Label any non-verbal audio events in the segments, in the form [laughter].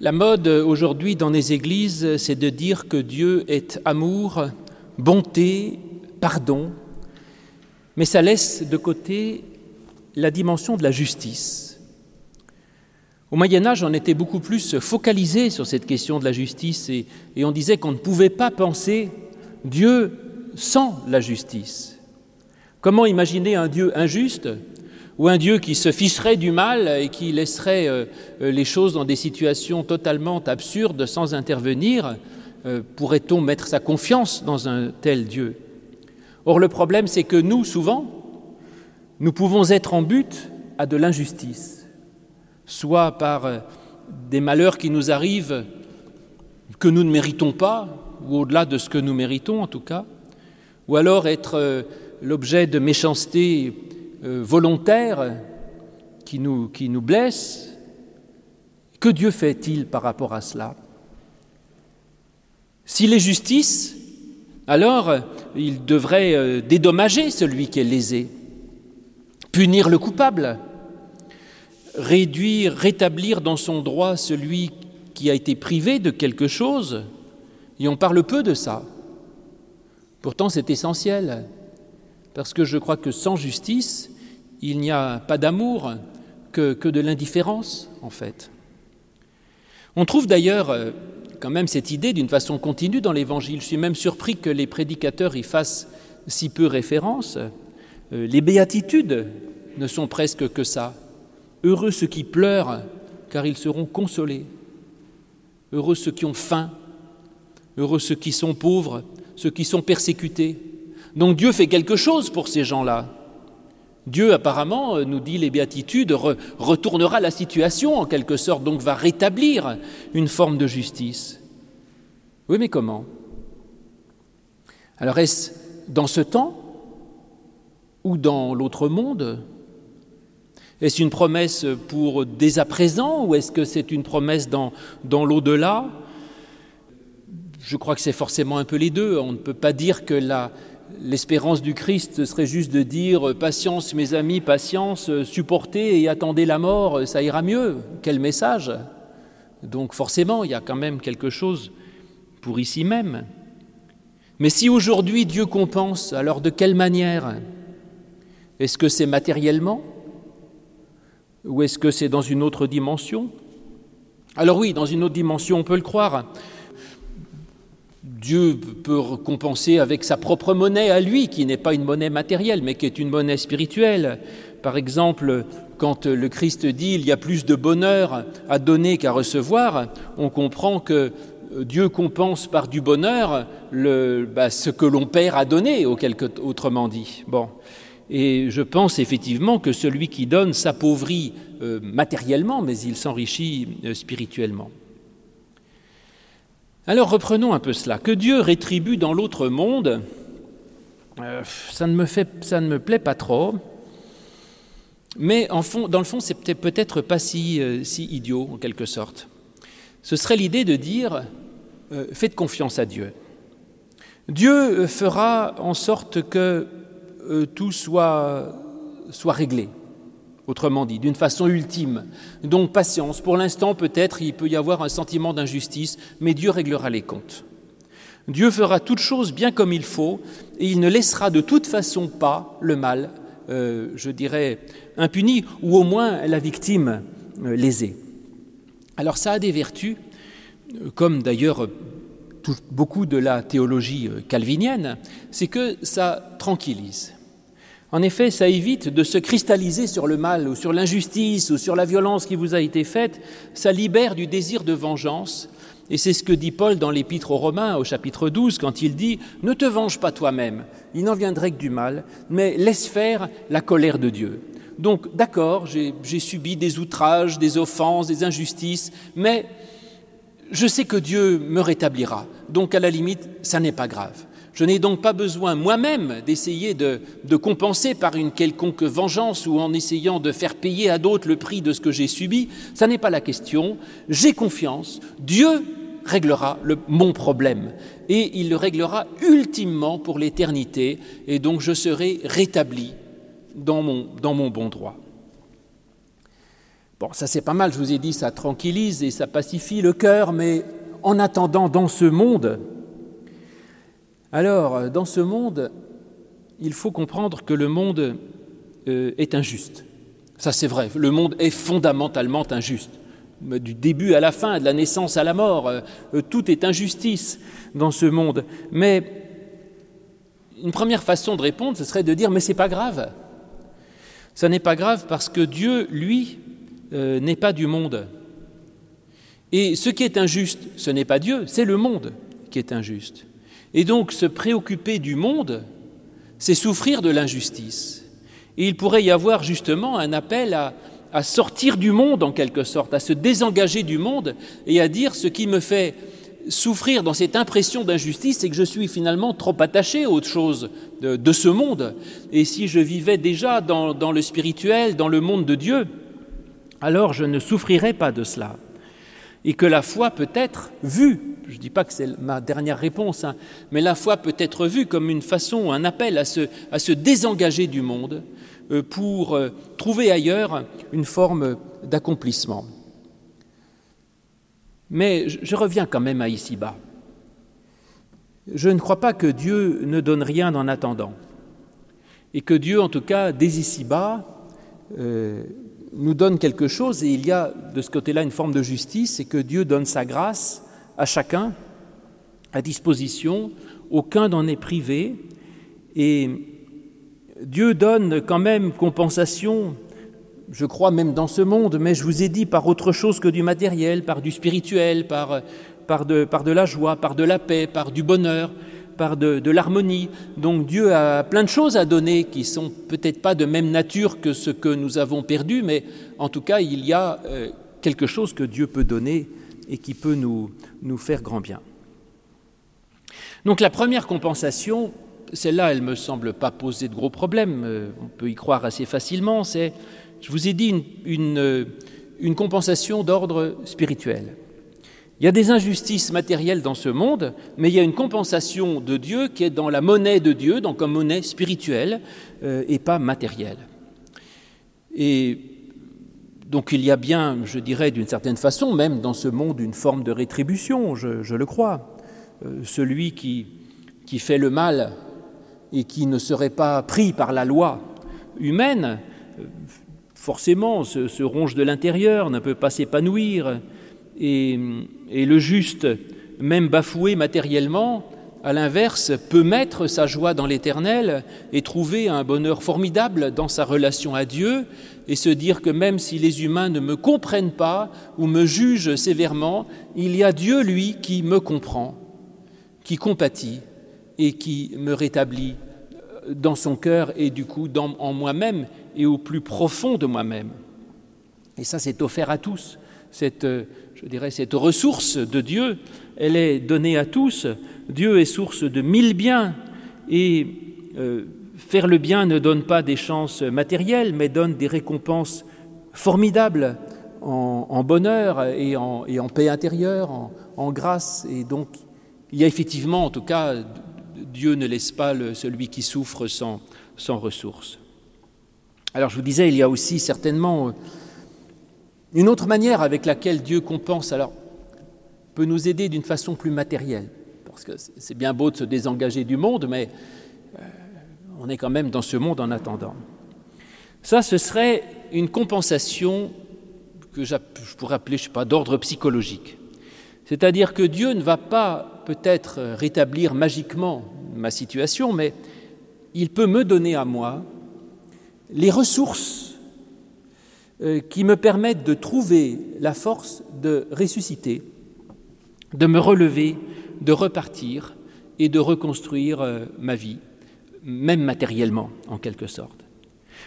La mode aujourd'hui dans les églises, c'est de dire que Dieu est amour, bonté, pardon, mais ça laisse de côté la dimension de la justice. Au Moyen Âge, on était beaucoup plus focalisé sur cette question de la justice et, on disait qu'on ne pouvait pas penser Dieu sans la justice. Comment imaginer un Dieu injuste ou un Dieu qui se ficherait du mal et qui laisserait euh, euh, les choses dans des situations totalement absurdes sans intervenir, euh, pourrait-on mettre sa confiance dans un tel Dieu? Or le problème, c'est que nous, souvent, nous pouvons être en but à de l'injustice, soit par des malheurs qui nous arrivent que nous ne méritons pas, ou au-delà de ce que nous méritons en tout cas, ou alors être l'objet de méchanceté volontaire qui nous, blesse. Que Dieu fait-il par rapport à cela? S'il est justice, alors il devrait euh, dédommager celui qui est lésé, punir le coupable, réduire, rétablir dans son droit celui qui a été privé de quelque chose, et on parle peu de ça. Pourtant, c'est essentiel parce que je crois que sans justice, il n'y a pas d'amour que, de l'indifférence, en fait. On trouve d'ailleurs euh, quand même cette idée d'une façon continue dans l'Évangile. Je suis même surpris que les prédicateurs y fassent si peu référence. Euh, les béatitudes ne sont presque que ça. Heureux ceux qui pleurent, car ils seront consolés. Heureux ceux qui ont faim. Heureux ceux qui sont pauvres, ceux qui sont persécutés. Donc Dieu fait quelque chose pour ces gens-là. Dieu, apparemment, euh, nous dit les béatitudes, retournera la situation en quelque sorte, donc va rétablir une forme de justice. Oui, mais comment? Alors est-ce dans ce temps ou dans l'autre monde? Est-ce une promesse pour dès à présent ou est-ce que c'est une promesse dans, dans l'au-delà? Je crois que c'est forcément un peu les deux. On ne peut pas dire que la, L'espérance du Christ serait juste de dire patience mes amis, patience, supportez et attendez la mort, ça ira mieux. Quel message Donc forcément, il y a quand même quelque chose pour ici même. Mais si aujourd'hui Dieu compense, alors de quelle manière? Est-ce que c'est matériellement? Ou est-ce que c'est dans une autre dimension? Alors oui, dans une autre dimension, on peut le croire. Dieu peut compenser avec sa propre monnaie à lui, qui n'est pas une monnaie matérielle, mais qui est une monnaie spirituelle. Par exemple, quand le Christ dit il y a plus de bonheur à donner qu'à recevoir, on comprend que Dieu compense par du bonheur bah, ce que l'on perd à donner, autrement dit. Bon. Et je pense effectivement que celui qui donne s'appauvrit euh, matériellement, mais il s'enrichit euh, spirituellement. Alors reprenons un peu cela. Que Dieu rétribue dans l'autre monde, euh, ça, ne me fait, ça ne me plaît pas trop. Mais dans le fond, c'est peut-être pas si, euh, si, idiot, en quelque sorte. Ce serait l'idée de dire euh, faites confiance à Dieu. Dieu fera en sorte que tout soit réglé autrement dit, d'une façon ultime. Donc patience. Pour l'instant, peut-être, il peut y avoir un sentiment d'injustice, mais Dieu réglera les comptes. Dieu fera toute chose bien comme il faut, et il ne laissera de toute façon pas le mal, euh, je dirais, impuni, ou au moins la victime euh, lésée. Alors ça a des vertus, euh, comme d'ailleurs beaucoup de la théologie calvinienne, c'est que ça tranquillise. En effet, ça évite de se cristalliser sur le mal ou sur l'injustice ou sur la violence qui vous a été faite, ça libère du désir de vengeance. Et c'est ce que dit Paul dans l'Épître aux Romains au chapitre 12 quand il dit ⁇ Ne te venge pas toi-même, il n'en viendrait que du mal, mais laisse faire la colère de Dieu. ⁇ Donc d'accord, j'ai subi des outrages, des offenses, des injustices, mais je sais que Dieu me rétablira. Donc à la limite, ça n'est pas grave. Je n'ai donc pas besoin moi-même d'essayer de, compenser par une quelconque vengeance ou en essayant de faire payer à d'autres le prix de ce que j'ai subi. Ça n'est pas la question. J'ai confiance. Dieu réglera mon problème et il le réglera ultimement pour l'éternité et donc je serai rétabli dans mon, dans mon bon droit. Bon, ça c'est pas mal, je vous ai dit, ça tranquillise et ça pacifie le cœur, mais en attendant, dans ce monde, alors, dans ce monde, il faut comprendre que le monde euh, est injuste. Ça c'est vrai, le monde est fondamentalement injuste. Du début à la fin, de la naissance à la mort, euh, tout est injustice dans ce monde. Mais une première façon de répondre, ce serait de dire mais c'est pas grave. Ça n'est pas grave parce que Dieu, lui, euh, n'est pas du monde. Et ce qui est injuste, ce n'est pas Dieu, c'est le monde qui est injuste. Et donc se préoccuper du monde, c'est souffrir de l'injustice. Et il pourrait y avoir justement un appel à, sortir du monde en quelque sorte, à se désengager du monde et à dire ce qui me fait souffrir dans cette impression d'injustice, c'est que je suis finalement trop attaché à autre chose de, ce monde. Et si je vivais déjà dans, le spirituel, dans le monde de Dieu, alors je ne souffrirais pas de cela. Et que la foi peut être vue, je ne dis pas que c'est ma dernière réponse, hein, mais la foi peut être vue comme une façon, un appel à se, désengager du monde euh, pour euh, trouver ailleurs une forme d'accomplissement. Mais je reviens quand même à ici-bas. Je ne crois pas que Dieu ne donne rien en attendant. Et que Dieu, en tout cas, dès ici-bas, euh, nous donne quelque chose. Et il y a de ce côté-là une forme de justice, c'est que Dieu donne sa grâce à chacun, à disposition. Aucun n'en est privé. Et Dieu donne quand même compensation je crois même dans ce monde, mais je vous ai dit par autre chose que du matériel, par du spirituel, par, par, de, par de la joie, par de la paix, par du bonheur, par de, l'harmonie. Donc Dieu a plein de choses à donner qui sont peut-être pas de même nature que ce que nous avons perdu, mais en tout cas il y a euh, quelque chose que Dieu peut donner et qui peut nous, faire grand bien. Donc la première compensation, celle-là, elle ne me semble pas poser de gros problèmes, euh, on peut y croire assez facilement, c'est je vous ai dit euh, une, compensation d'ordre spirituel. Il y a des injustices matérielles dans ce monde, mais il y a une compensation de Dieu qui est dans la monnaie de Dieu, donc comme monnaie spirituelle euh, et pas matérielle. Et donc il y a bien, je dirais d'une certaine façon, même dans ce monde, une forme de rétribution, je, le crois. Euh, celui qui, qui fait le mal et qui ne serait pas pris par la loi humaine forcément se, ronge de l'intérieur, ne peut pas s'épanouir, et, le juste, même bafoué matériellement, à l'inverse, peut mettre sa joie dans l'Éternel et trouver un bonheur formidable dans sa relation à Dieu et se dire que même si les humains ne me comprennent pas ou me jugent sévèrement, il y a Dieu, lui, qui me comprend, qui compatit et qui me rétablit dans son cœur et du coup en moi-même et au plus profond de moi-même. Et ça, c'est offert à tous. Cette, euh, je dirais, cette ressource de Dieu, elle est donnée à tous. Dieu est source de mille biens et euh, faire le bien ne donne pas des chances matérielles, mais donne des récompenses formidables en, bonheur et en, paix intérieure, en, grâce. Et donc, il y a effectivement, en tout cas, Dieu ne laisse pas celui qui souffre sans, sans ressources. Alors je vous disais, il y a aussi certainement euh, une autre manière avec laquelle Dieu compense, alors peut nous aider d'une façon plus matérielle, parce que c'est bien beau de se désengager du monde, mais euh, on est quand même dans ce monde en attendant. Ça, ce serait une compensation que je pourrais appeler, je sais pas, d'ordre psychologique. C'est-à-dire que Dieu ne va pas peut-être rétablir magiquement ma situation, mais il peut me donner à moi les ressources qui me permettent de trouver la force de ressusciter, de me relever, de repartir et de reconstruire euh, ma vie, même matériellement en quelque sorte.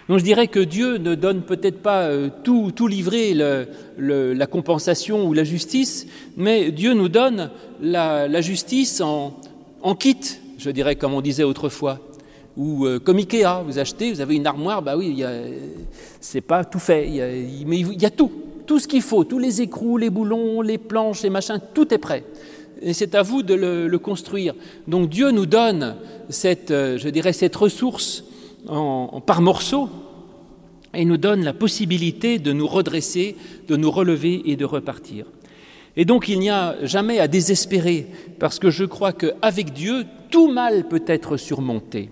Donc je dirais que Dieu ne donne peut-être pas euh, tout, tout livrer la compensation ou la justice, mais Dieu nous donne la, justice en, en kit, je dirais comme on disait autrefois ou euh, comme Ikea, vous achetez, vous avez une armoire, bah oui, c'est pas tout fait, mais il y a tout, tout ce qu'il faut, tous les écrous, les boulons, les planches, les machins, tout est prêt. Et c'est à vous de le, construire. Donc Dieu nous donne cette, euh, je dirais, cette ressource par morceaux, et nous donne la possibilité de nous redresser, de nous relever et de repartir. Et donc il n'y a jamais à désespérer, parce que je crois qu'avec Dieu, tout mal peut être surmonté.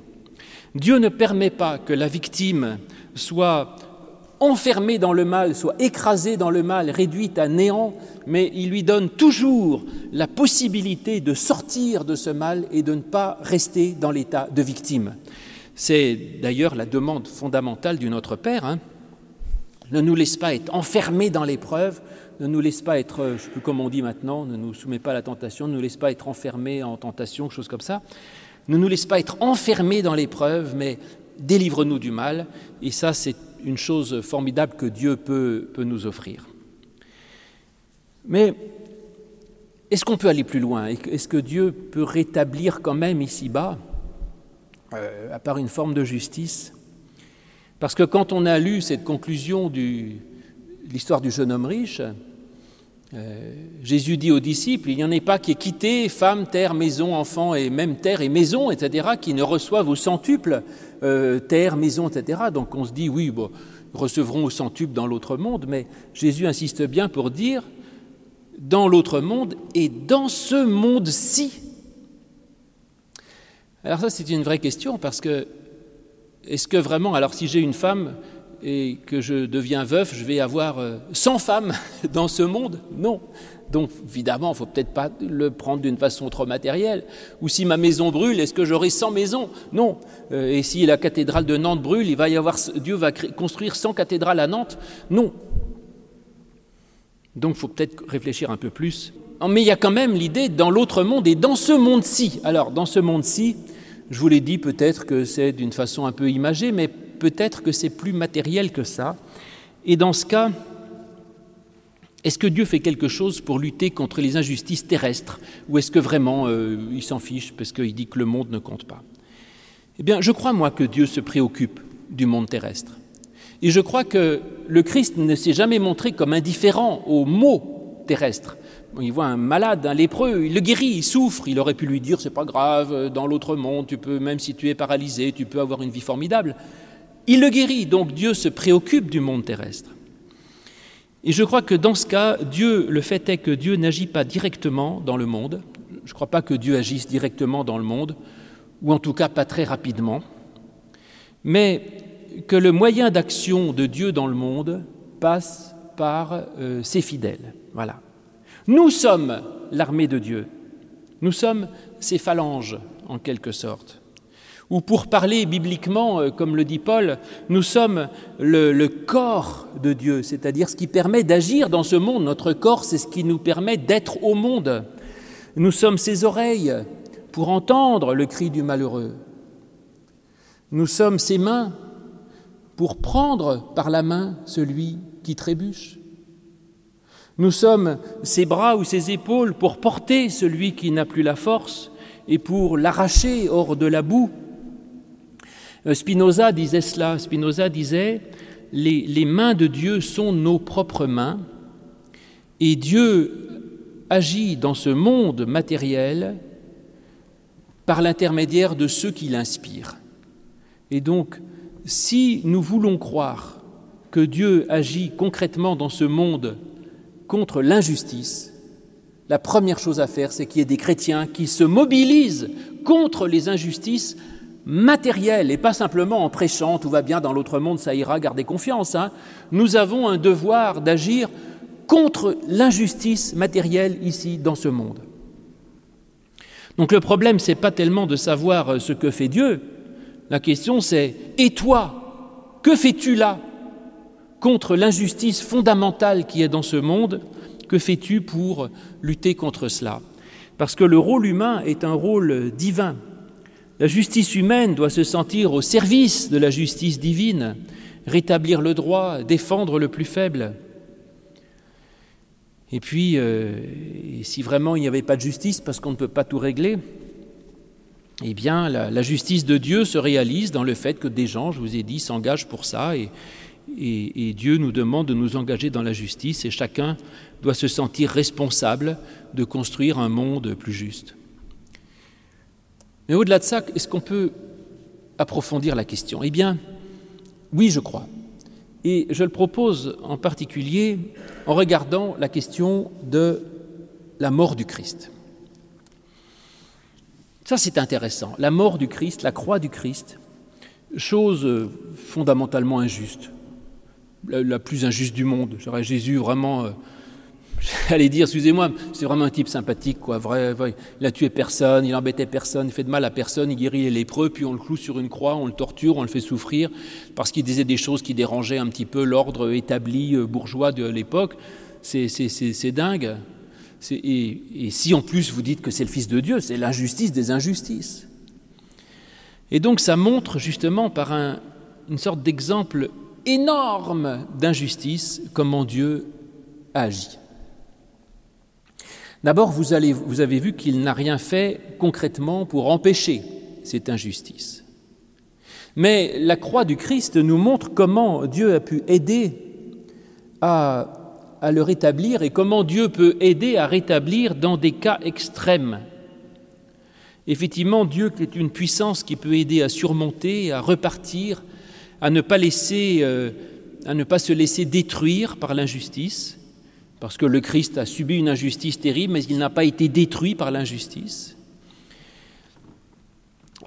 Dieu ne permet pas que la victime soit enfermée dans le mal, soit écrasée dans le mal, réduite à néant, mais il lui donne toujours la possibilité de sortir de ce mal et de ne pas rester dans l'état de victime. C'est d'ailleurs la demande fondamentale du Notre Père. Hein. Ne nous laisse pas être enfermés dans l'épreuve, ne nous laisse pas être, je plus comment on dit maintenant, ne nous soumets pas à la tentation, ne nous laisse pas être enfermés en tentation, quelque chose comme ça. Ne nous laisse pas être enfermés dans l'épreuve, mais délivre-nous du mal. Et ça, c'est une chose formidable que Dieu peut, nous offrir. Mais est-ce qu'on peut aller plus loin? Est-ce que Dieu peut rétablir quand même ici-bas, euh, à part une forme de justice? Parce que quand on a lu cette conclusion de l'histoire du jeune homme riche, euh, Jésus dit aux disciples, il n'y en a pas qui ait quitté femme, terre, maison, enfant et même terre et maison, etc., qui ne reçoivent au centuple euh, terre, maison, etc. Donc on se dit, oui, recevront au centuple dans l'autre monde, mais Jésus insiste bien pour dire, dans l'autre monde et dans ce monde-ci. Alors ça, c'est une vraie question, parce que est-ce que vraiment, alors si j'ai une femme, et que je deviens veuf, je vais avoir 100 euh, femmes [laughs] dans ce monde? Non. Donc évidemment, il faut peut-être pas le prendre d'une façon trop matérielle. Ou si ma maison brûle, est-ce que j'aurai 100 maisons? Non. Euh, et si la cathédrale de Nantes brûle, il va y avoir, Dieu va construire 100 cathédrales à Nantes? Non. Donc il faut peut-être réfléchir un peu plus. Mais il y a quand même l'idée dans l'autre monde et dans ce monde-ci. Alors dans ce monde-ci, je vous l'ai dit peut-être que c'est d'une façon un peu imagée, mais peut-être que c'est plus matériel que ça. Et dans ce cas, est-ce que Dieu fait quelque chose pour lutter contre les injustices terrestres Ou est-ce que vraiment euh, il s'en fiche parce qu'il dit que le monde ne compte pas? Eh bien, je crois, moi, que Dieu se préoccupe du monde terrestre. Et je crois que le Christ ne s'est jamais montré comme indifférent aux maux terrestres. Il voit un malade, un lépreux, il le guérit, il souffre. Il aurait pu lui dire c'est pas grave, dans l'autre monde, tu peux, même si tu es paralysé, tu peux avoir une vie formidable. Il le guérit, donc Dieu se préoccupe du monde terrestre. Et je crois que dans ce cas, Dieu, le fait est que Dieu n'agit pas directement dans le monde. Je ne crois pas que Dieu agisse directement dans le monde, ou en tout cas pas très rapidement, mais que le moyen d'action de Dieu dans le monde passe par euh, ses fidèles. Voilà. Nous sommes l'armée de Dieu. Nous sommes ses phalanges, en quelque sorte ou pour parler bibliquement, euh, comme le dit Paul, nous sommes le, corps de Dieu, c'est-à-dire ce qui permet d'agir dans ce monde. Notre corps, c'est ce qui nous permet d'être au monde. Nous sommes ses oreilles pour entendre le cri du malheureux. Nous sommes ses mains pour prendre par la main celui qui trébuche. Nous sommes ses bras ou ses épaules pour porter celui qui n'a plus la force et pour l'arracher hors de la boue Spinoza disait cela, Spinoza disait, les, les mains de Dieu sont nos propres mains, et Dieu agit dans ce monde matériel par l'intermédiaire de ceux qui l'inspirent. Et donc, si nous voulons croire que Dieu agit concrètement dans ce monde contre l'injustice, la première chose à faire, c'est qu'il y ait des chrétiens qui se mobilisent contre les injustices matériel et pas simplement en prêchant tout va bien dans l'autre monde, ça ira, gardez confiance. Hein. Nous avons un devoir d'agir contre l'injustice matérielle ici dans ce monde. Donc le problème, c'est pas tellement de savoir euh, ce que fait Dieu. La question, c'est et toi, que fais-tu là contre l'injustice fondamentale qui est dans ce monde? Que fais-tu pour lutter contre cela? Parce que le rôle humain est un rôle divin. La justice humaine doit se sentir au service de la justice divine, rétablir le droit, défendre le plus faible. Et puis, euh, si vraiment il n'y avait pas de justice, parce qu'on ne peut pas tout régler, eh bien, la, justice de Dieu se réalise dans le fait que des gens, je vous ai dit, s'engagent pour ça, et, et Dieu nous demande de nous engager dans la justice, et chacun doit se sentir responsable de construire un monde plus juste. Mais au-delà de ça, est-ce qu'on peut approfondir la question? Eh bien, oui, je crois. Et je le propose en particulier en regardant la question de la mort du Christ. Ça, c'est intéressant. La mort du Christ, la croix du Christ, chose fondamentalement injuste, la, plus injuste du monde. J'aurais Jésus vraiment euh, [laughs] J'allais dire, excusez-moi, c'est vraiment un type sympathique, quoi. Vrai, il a tué personne, il embêtait personne, il fait de mal à personne, il guérit les lépreux, puis on le cloue sur une croix, on le torture, on le fait souffrir, parce qu'il disait des choses qui dérangeaient un petit peu l'ordre établi euh, bourgeois de l'époque. C'est dingue. Et, si en plus vous dites que c'est le Fils de Dieu, c'est l'injustice des injustices. Et donc ça montre justement par un, une sorte d'exemple énorme d'injustice comment Dieu agit. D'abord, vous, avez vu qu'il n'a rien fait concrètement pour empêcher cette injustice. Mais la croix du Christ nous montre comment Dieu a pu aider à, le rétablir et comment Dieu peut aider à rétablir dans des cas extrêmes. Effectivement, Dieu est une puissance qui peut aider à surmonter, à repartir, à ne pas, euh, à ne pas se laisser détruire par l'injustice, parce que le Christ a subi une injustice terrible, mais il n'a pas été détruit par l'injustice.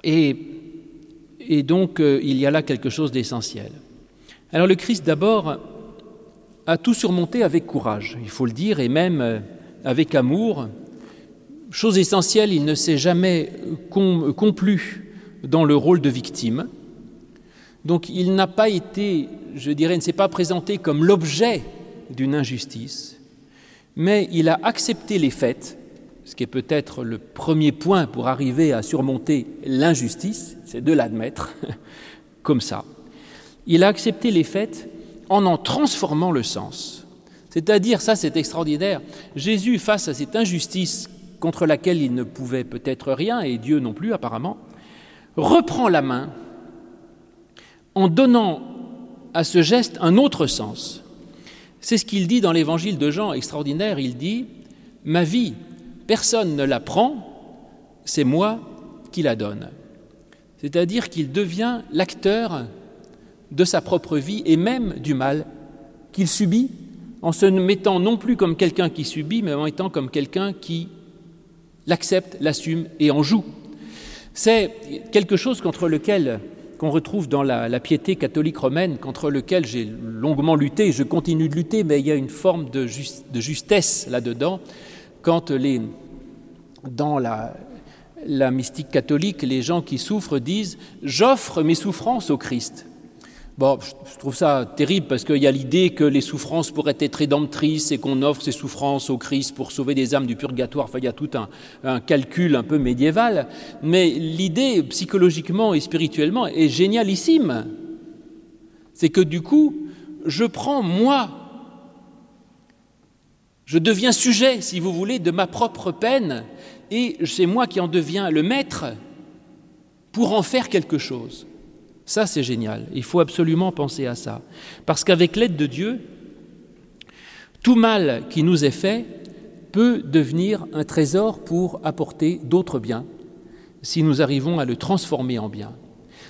Et, donc, euh, il y a là quelque chose d'essentiel. Alors le Christ, d'abord, a tout surmonté avec courage, il faut le dire, et même euh, avec amour. Chose essentielle, il ne s'est jamais complu dans le rôle de victime. Donc il n'a pas été, je dirais, ne s'est pas présenté comme l'objet d'une injustice, mais il a accepté les faits, ce qui est peut-être le premier point pour arriver à surmonter l'injustice, c'est de l'admettre [laughs] comme ça. Il a accepté les faits en en transformant le sens. C'est-à-dire, ça c'est extraordinaire, Jésus, face à cette injustice contre laquelle il ne pouvait peut-être rien, et Dieu non plus apparemment, reprend la main en donnant à ce geste un autre sens. C'est ce qu'il dit dans l'évangile de Jean, extraordinaire. Il dit Ma vie, personne ne la prend, c'est moi qui la donne. C'est-à-dire qu'il devient l'acteur de sa propre vie et même du mal qu'il subit, en se mettant non plus comme quelqu'un qui subit, mais en étant comme quelqu'un qui l'accepte, l'assume et en joue. C'est quelque chose contre lequel qu'on retrouve dans la, piété catholique romaine, contre lequel j'ai longuement lutté, je continue de lutter, mais il y a une forme de, justesse là-dedans, quand dans la mystique catholique, les gens qui souffrent disent ⁇ J'offre mes souffrances au Christ ⁇ Bon, je trouve ça terrible parce qu'il y a l'idée que les souffrances pourraient être rédemptrices et qu'on offre ces souffrances au Christ pour sauver des âmes du purgatoire. Enfin, il y a tout un, un calcul un peu médiéval. Mais l'idée, psychologiquement et spirituellement, est génialissime. C'est que du coup, je prends moi, je deviens sujet, si vous voulez, de ma propre peine et c'est moi qui en deviens le maître pour en faire quelque chose. Ça, c'est génial. Il faut absolument penser à ça. Parce qu'avec l'aide de Dieu, tout mal qui nous est fait peut devenir un trésor pour apporter d'autres biens, si nous arrivons à le transformer en bien.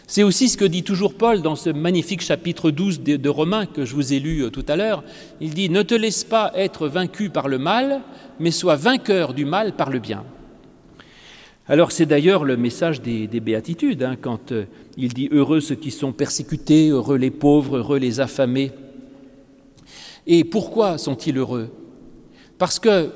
C'est aussi ce que dit toujours Paul dans ce magnifique chapitre 12 de, Romains que je vous ai lu euh, tout à l'heure. Il dit, Ne te laisse pas être vaincu par le mal, mais sois vainqueur du mal par le bien. Alors c'est d'ailleurs le message des, béatitudes, hein, quand euh, il dit Heureux ceux qui sont persécutés, heureux les pauvres, heureux les affamés. Et pourquoi sont-ils heureux? Parce que,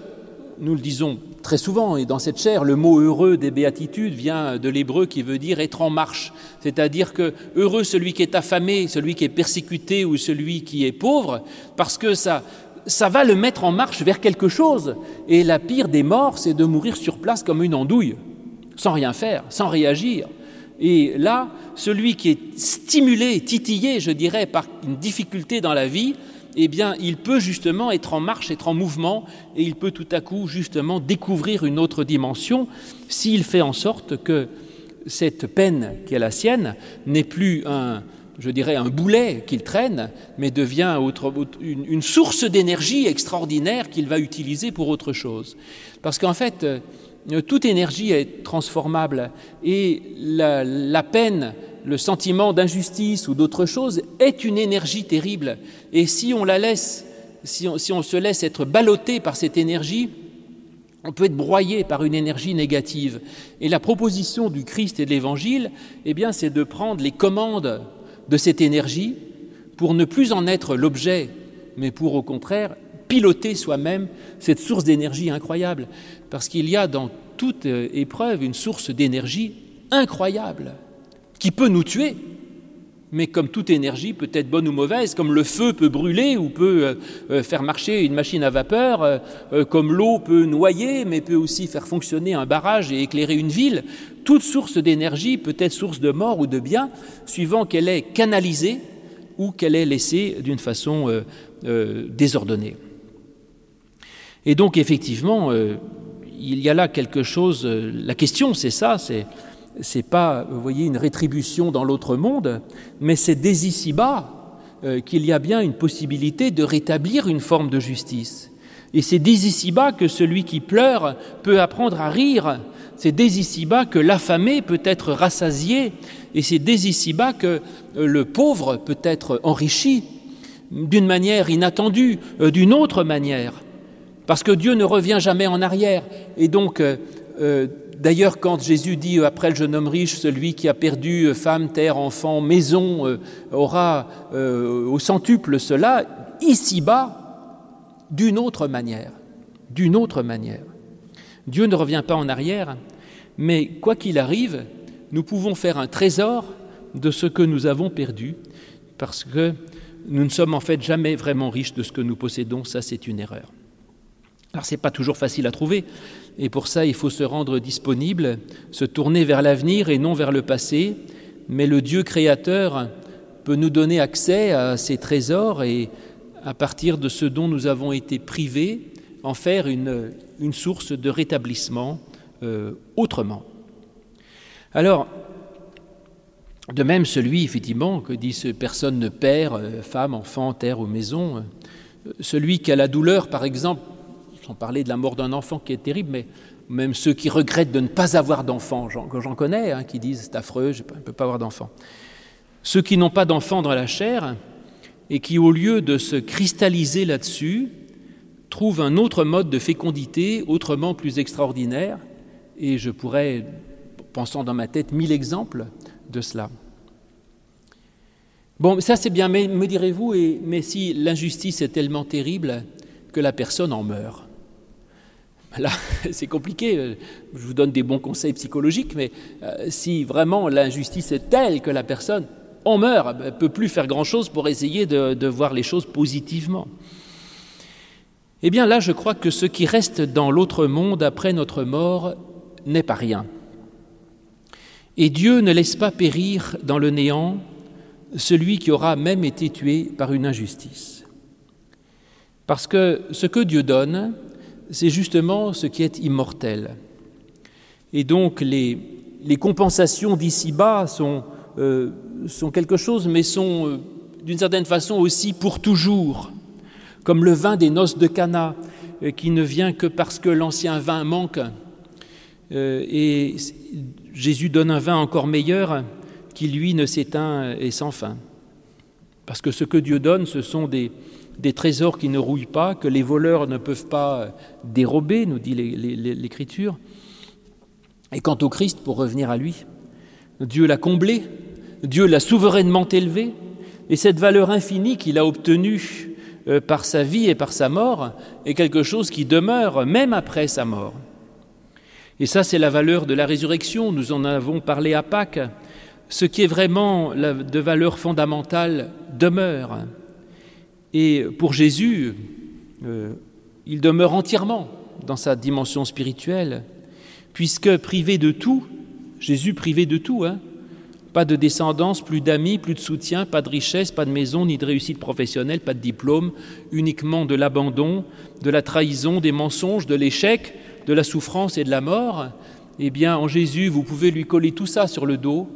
nous le disons très souvent, et dans cette chair, le mot heureux des béatitudes vient de l'hébreu qui veut dire être en marche, c'est-à-dire que heureux celui qui est affamé, celui qui est persécuté ou celui qui est pauvre, parce que ça, ça va le mettre en marche vers quelque chose. Et la pire des morts, c'est de mourir sur place comme une andouille sans rien faire, sans réagir. Et là, celui qui est stimulé, titillé, je dirais, par une difficulté dans la vie, eh bien, il peut justement être en marche, être en mouvement, et il peut tout à coup justement découvrir une autre dimension s'il fait en sorte que cette peine qui est la sienne n'est plus un, je dirais, un boulet qu'il traîne, mais devient une, source d'énergie extraordinaire qu'il va utiliser pour autre chose. Parce qu'en fait, toute énergie est transformable et la, peine, le sentiment d'injustice ou d'autre chose est une énergie terrible. Et si on la laisse, se laisse être ballotté par cette énergie, on peut être broyé par une énergie négative. Et la proposition du Christ et de l'Évangile, eh bien, c'est de prendre les commandes de cette énergie pour ne plus en être l'objet, mais pour au contraire piloter soi-même cette source d'énergie incroyable. Parce qu'il y a dans toute euh, épreuve une source d'énergie incroyable qui peut nous tuer. Mais comme toute énergie peut être bonne ou mauvaise, comme le feu peut brûler ou peut euh, euh, faire marcher une machine à vapeur, comme l'eau peut noyer, mais peut aussi faire fonctionner un barrage et éclairer une ville, toute source d'énergie peut être source de mort ou de bien, suivant qu'elle est canalisée ou qu'elle est laissée d'une façon désordonnée. Et donc effectivement, euh, il y a là quelque chose, euh, la question c'est ça, c'est c'est pas, vous voyez, une rétribution dans l'autre monde, mais c'est dès ici-bas euh, qu'il y a bien une possibilité de rétablir une forme de justice. Et c'est dès ici-bas que celui qui pleure peut apprendre à rire. C'est dès ici-bas que l'affamé peut être rassasié. Et c'est dès ici-bas que le pauvre peut être enrichi d'une manière inattendue, d'une autre manière. Parce que Dieu ne revient jamais en arrière. Et donc, euh, euh, d'ailleurs, quand Jésus dit après le jeune homme riche, celui qui a perdu femme, terre, enfant, maison, euh, aura au centuple cela, ici-bas, d'une autre manière. D'une autre manière. Dieu ne revient pas en arrière, mais quoi qu'il arrive, nous pouvons faire un trésor de ce que nous avons perdu, parce que nous ne sommes en fait jamais vraiment riches de ce que nous possédons, ça c'est une erreur. Alors ce n'est pas toujours facile à trouver, et pour ça il faut se rendre disponible, se tourner vers l'avenir et non vers le passé, mais le Dieu créateur peut nous donner accès à ces trésors et à partir de ce dont nous avons été privés, en faire une, source de rétablissement euh, autrement. Alors, de même, celui, effectivement, que dit personne ne perd, euh, femme, enfant, terre ou maison, euh, celui qui a la douleur, par exemple, sans parler de la mort d'un enfant qui est terrible, mais même ceux qui regrettent de ne pas avoir d'enfant, que j'en connais, hein, qui disent c'est affreux, je ne peux pas avoir d'enfant. Ceux qui n'ont pas d'enfant dans la chair et qui, au lieu de se cristalliser là-dessus, trouvent un autre mode de fécondité autrement plus extraordinaire, et je pourrais, pensant dans ma tête, mille exemples de cela. Bon, ça c'est bien, mais me direz-vous, mais si l'injustice est tellement terrible que la personne en meurt? Là, [laughs] c'est compliqué. Je vous donne des bons conseils psychologiques, mais euh, si vraiment l'injustice est telle que la personne en meurt, ne peut plus faire grand-chose pour essayer de, voir les choses positivement. Eh bien là, je crois que ce qui reste dans l'autre monde après notre mort n'est pas rien. Et Dieu ne laisse pas périr dans le néant celui qui aura même été tué par une injustice. Parce que ce que Dieu donne, c'est justement ce qui est immortel. Et donc les, compensations d'ici-bas sont, euh, sont, quelque chose, mais sont euh, d'une certaine façon aussi pour toujours, comme le vin des noces de Cana, euh, qui ne vient que parce que l'ancien vin manque. et Jésus donne un vin encore meilleur qui, lui, ne s'éteint et sans fin. Parce que ce que Dieu donne, ce sont des, des trésors qui ne rouillent pas, que les voleurs ne peuvent pas dérober, nous dit l'Écriture. Et quant au Christ, pour revenir à lui, Dieu l'a comblé, Dieu l'a souverainement élevé, et cette valeur infinie qu'il a obtenue euh, par sa vie et par sa mort est quelque chose qui demeure même après sa mort. Et ça, c'est la valeur de la résurrection, nous en avons parlé à Pâques. Ce qui est vraiment de valeur fondamentale demeure. Et pour Jésus, euh, il demeure entièrement dans sa dimension spirituelle, puisque privé de tout, Jésus privé de tout, hein, pas de descendance, plus d'amis, plus de soutien, pas de richesse, pas de maison, ni de réussite professionnelle, pas de diplôme, uniquement de l'abandon, de la trahison, des mensonges, de l'échec, de la souffrance et de la mort, eh bien en Jésus, vous pouvez lui coller tout ça sur le dos,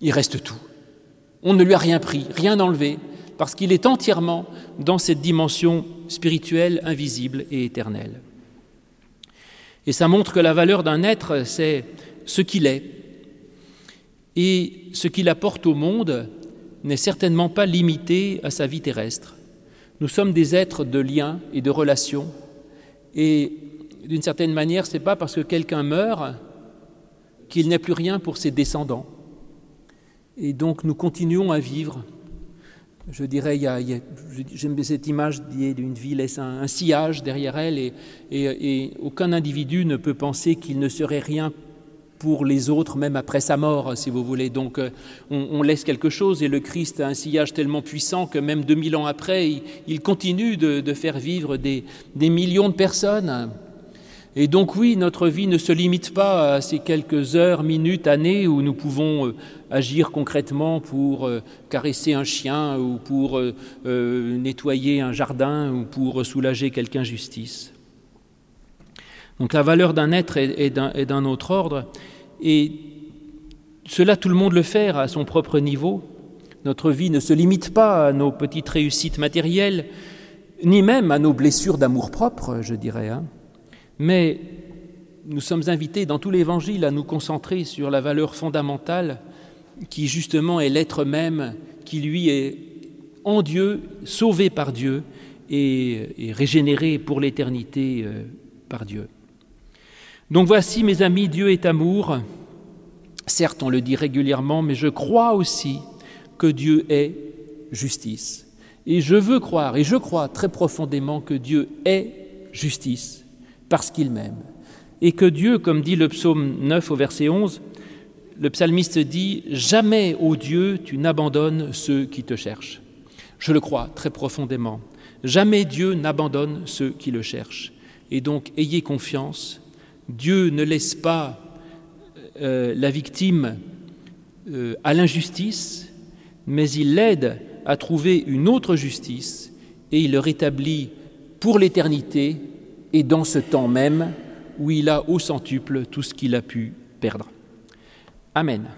il reste tout. On ne lui a rien pris, rien enlevé, parce qu'il est entièrement dans cette dimension spirituelle, invisible et éternelle. Et ça montre que la valeur d'un être, c'est ce qu'il est. Et ce qu'il apporte au monde n'est certainement pas limité à sa vie terrestre. Nous sommes des êtres de liens et de relations. Et d'une certaine manière, ce n'est pas parce que quelqu'un meurt qu'il n'est plus rien pour ses descendants. Et donc nous continuons à vivre. Je dirais, j'aime cette image d'une ville, laisse un, sillage derrière elle, et, aucun individu ne peut penser qu'il ne serait rien pour les autres, même après sa mort, si vous voulez. Donc euh, on, laisse quelque chose, et le Christ a un sillage tellement puissant que même 2000 ans après, il, continue de, faire vivre des millions de personnes. Et donc oui, notre vie ne se limite pas à ces quelques heures, minutes, années où nous pouvons euh, agir concrètement pour euh, caresser un chien ou pour euh, nettoyer un jardin ou pour soulager quelqu'un justice. Donc la valeur d'un être est d'un autre ordre et cela tout le monde le fait à son propre niveau. Notre vie ne se limite pas à nos petites réussites matérielles, ni même à nos blessures d'amour-propre, je dirais. Hein. Mais nous sommes invités dans tout l'Évangile à nous concentrer sur la valeur fondamentale qui justement est l'être même, qui lui est en Dieu, sauvé par Dieu et, régénéré pour l'éternité euh, par Dieu. Donc voici mes amis, Dieu est amour. Certes, on le dit régulièrement, mais je crois aussi que Dieu est justice. Et je veux croire, et je crois très profondément que Dieu est justice parce qu'il m'aime. Et que Dieu, comme dit le psaume 9 au verset 11, le psalmiste dit Jamais, ô Dieu, tu n'abandonnes ceux qui te cherchent. Je le crois très profondément. Jamais Dieu n'abandonne ceux qui le cherchent. Et donc, ayez confiance. Dieu ne laisse pas euh, la victime euh, à l'injustice, mais il l'aide à trouver une autre justice et il le rétablit pour l'éternité et dans ce temps même où il a au centuple tout ce qu'il a pu perdre. Amen.